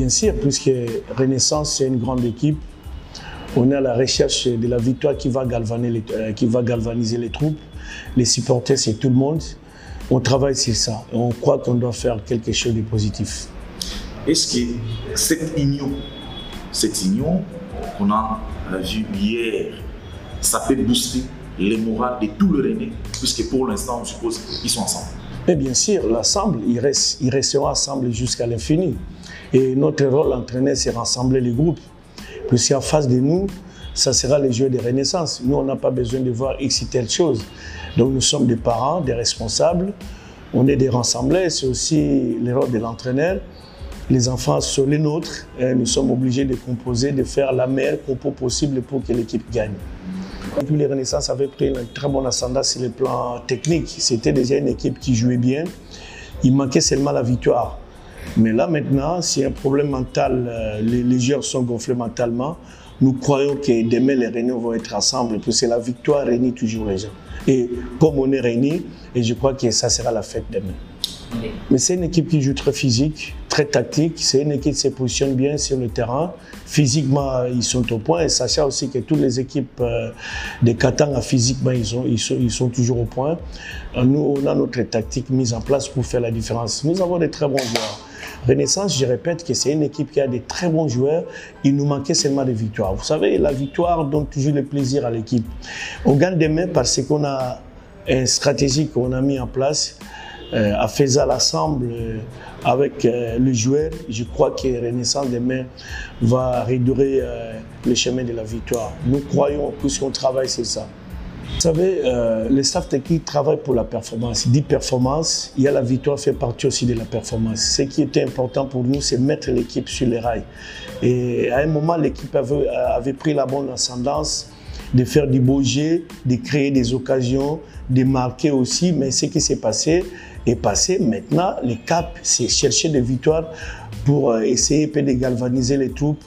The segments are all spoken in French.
Bien sûr, puisque Renaissance, c'est une grande équipe. On est à la recherche de la victoire qui va galvaniser les, euh, qui va galvaniser les troupes. Les supporters, c'est tout le monde. On travaille sur ça. Et on croit qu'on doit faire quelque chose de positif. Est-ce que cette union, cette union qu'on a vue hier, ça peut booster les morales de tout le René, puisque pour l'instant, on suppose qu'ils sont ensemble? Mais bien sûr, l'ensemble, ils, ils resteront ensemble jusqu'à l'infini. Et notre rôle entraîneur, c'est rassembler les groupes. Puisqu'en face de nous, ça sera les jeux de renaissance. Nous, on n'a pas besoin de voir X telle chose. Donc nous sommes des parents, des responsables, on est des rassemblés, c'est aussi le rôle de l'entraîneur. Les enfants sont les nôtres, nous sommes obligés de composer, de faire la meilleure compo possible pour que l'équipe gagne. Les Renaissance avaient pris un très bon ascendant sur le plan technique. C'était déjà une équipe qui jouait bien. Il manquait seulement la victoire. Mais là maintenant, c'est un problème mental, euh, les, les joueurs sont gonflés mentalement. Nous croyons que demain les Réunions vont être ensemble, parce que la victoire réunit toujours les gens. Et comme on est réunis, et je crois que ça sera la fête demain. Mais c'est une équipe qui joue très physique, très tactique. C'est une équipe qui se positionne bien sur le terrain. Physiquement, ils sont au point. Et sachant aussi que toutes les équipes euh, de Katanga, physiquement, ils sont toujours au point. Euh, Nous, on a notre tactique mise en place pour faire la différence. Nous avons des très bons joueurs. Renaissance, je répète que c'est une équipe qui a des très bons joueurs. Il nous manquait seulement des victoires. Vous savez, la victoire donne toujours le plaisir à l'équipe. On gagne demain parce qu'on a une stratégie qu'on a mis en place euh, à faisant l'ensemble euh, avec euh, le joueur. Je crois que Renaissance demain va réduire euh, le chemin de la victoire. Nous croyons, puisqu'on travaille sur ça. Vous savez, euh, le staff technique travaille pour la performance. Dit performance, il y a la victoire fait partie aussi de la performance. Ce qui était important pour nous, c'est mettre l'équipe sur les rails. Et à un moment, l'équipe avait, avait pris la bonne ascendance de faire du beau jeu, de créer des occasions, de marquer aussi. Mais ce qui s'est passé est passé. Maintenant, le cap, c'est chercher des victoires pour euh, essayer de galvaniser les troupes,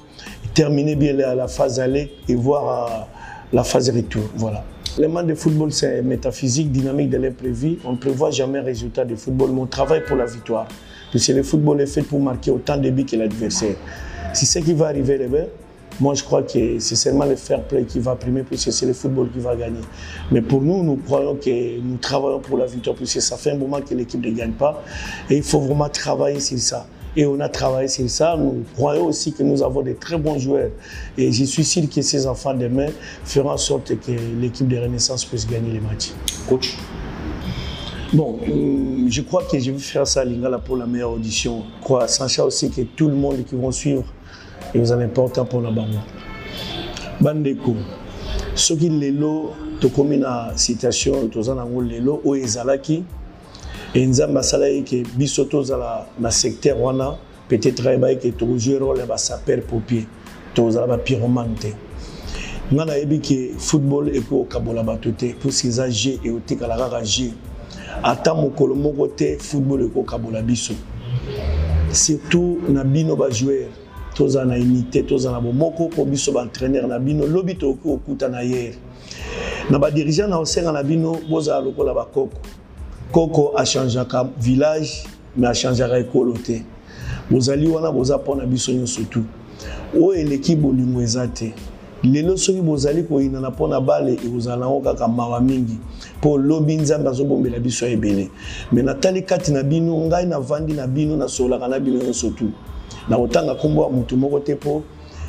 terminer bien la, la phase aller et voir euh, la phase retour. Voilà. Le monde de football, c'est métaphysique, dynamique de l'imprévu. On ne prévoit jamais un résultat de football, mais on travaille pour la victoire. Parce que le football est fait pour marquer autant de buts que l'adversaire. Si ce qui va arriver, les bien, moi je crois que c'est seulement le fair play qui va primer, puisque c'est le football qui va gagner. Mais pour nous, nous croyons que nous travaillons pour la victoire, puisque ça fait un moment que l'équipe ne gagne pas. Et il faut vraiment travailler sur ça. Et on a travaillé sur ça. Nous croyons aussi que nous avons de très bons joueurs. Et je suis sûr que ces enfants demain feront en sorte que l'équipe de Renaissance puisse gagner les matchs. Coach, Bon, euh, je crois que je vais faire ça à Lingala pour la meilleure audition. Quoi, sachant aussi que tout le monde qui vont suivre, et vous avez important pour la bango. Bandeko, soki lelo tokomi na situation toza nango lelo oyo ezalaki e nzambe asala ye ke biso tozala na secteur wana peut-être ayeba ye ke tokozwi role ya basaper popier tozala bapyromane te ngai nayebi ke football ekokabola bato te puisque eza jeu eotikala kaka jeu ata mokolo moko te football ekokabola biso. Surtout na bino bajoueur tozala na unité tozala na bomoko po biso baentraîneur na bino lobi tokoki kokuta na yere na badirigant na osenga na bino bozala lokola bakoko koko achangeaka village mais achangeaka ekolo te. Bozali wana boza mpona biso nyonso tu. Oyo eleki bolingo eza te. Lelo soki bozali koyinana mpona bale ekozala nango kaka mawa mingi. Mpo lobi nzambe azobombela biso ebele. Me natali kati na bino ngai navandi na bino nasololaka na bino nyonso tu. Na kotanga nkombo ya motu moko te mpo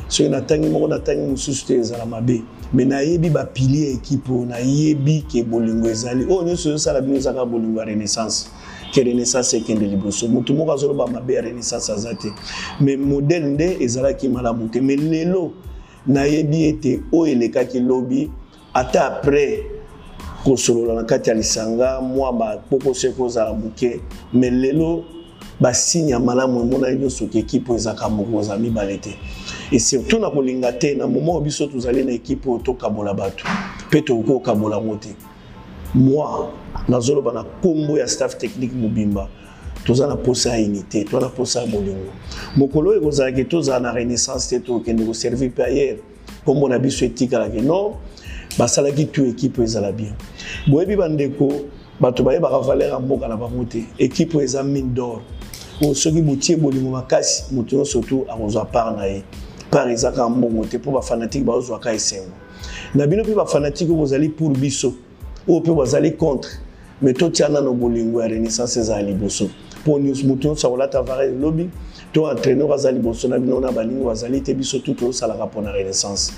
soki natangi moko natangi mosusu te ezala mabe. Me nayebi bapilie ya ekipe oyo nayebi ke bolingo ezali. Oyo nyonso ezosala bino ezaka bolingo ya renaissance. Ke renaissance ekende liboso. Motu moko azoloba mabe ya renaissance aza te. Me modele nde ezalaki malamu te. Me lelo nayebi ete oyo elekaki lobi ata après kosolola na kati ya lisanga mwa bapokoso ekozala moke. Me lelo basigne ya malamu emonani nyonso ke ekipe oyo ezaka moko oza mibale te et surtout na kolinga te na moment oyo biso tozali na ekipe oyo tokabola bato mpe tokoki kokabola yango te. Moi nazoloba na nkombo ya staff technique mobimba toza na posa ya unité toza na posa ya bolingo mokolo oyo ekozalaki tozala na renaissance te tokende koservir mpe ayere nkombo na biso etikalaki. Non basalaki tu ekipe oyo ezala bien. Boyebi bandeko bato bayebaka valeur ya mboka na bango te. Ekipe oyo eza mine d'or. Oyo soki botie bolingo makasi moto nyonso tu akozwa part na ye part ezaka mbongo te mpo bafanatike bazozwaka esengo na bino mpe bafanatike oyo bozali pour biso oyo mpe bazali contre. Me totia nano bolingo ya renaissance ezala liboso mpo moto nyonso akolata vare elobi to entraîneur aza liboso na bino na balingo bazali te biso tu tozosalaka mpona renaissance.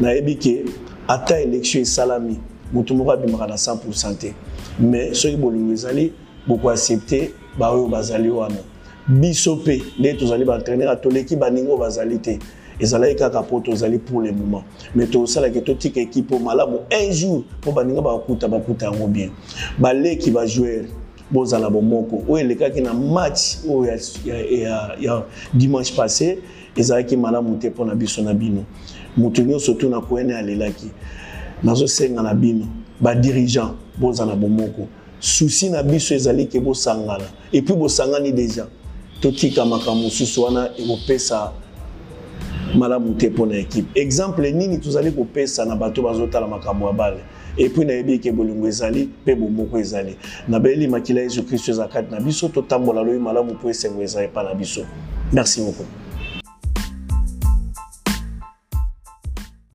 Nayebi ke ata élection esalami moto moko abimaka na 100 te mais soki bolingo ezali bokoaccepte baoyo bazali wana biso mpe nde tozali baentraîneur toleki baningo bazali te. Ezalaki kaka mpo tozali pour le moment. Mais tosalaki totika équipe malamu un jour mpo baninga bakuta bakuta yango bien. Baleki bajoueur bozala bomoko. Oyo elekaki na match oyo ya, ya, ya, ya dimanche passé ezalaki malamu te mpo na biso na bino. Moto nyonso tu na koyene alelaki. Nazosenga na bino. Badirigant bozala bomoko. Susi na biso ezali ke bosangana epuis bosangani deja totika makambo mosusu wana ekopesa malamu te mpo na ekipe. Exemple nini tozali kopesa na bato bazotala makambo ya bale? Epuis nayebi eke bolingo ezali mpe bomoko ezali. Nabeli makila yesu kristo eza kati na biso totambola loyi malamu mpo esengo ezali epa na biso. Merci beaucoup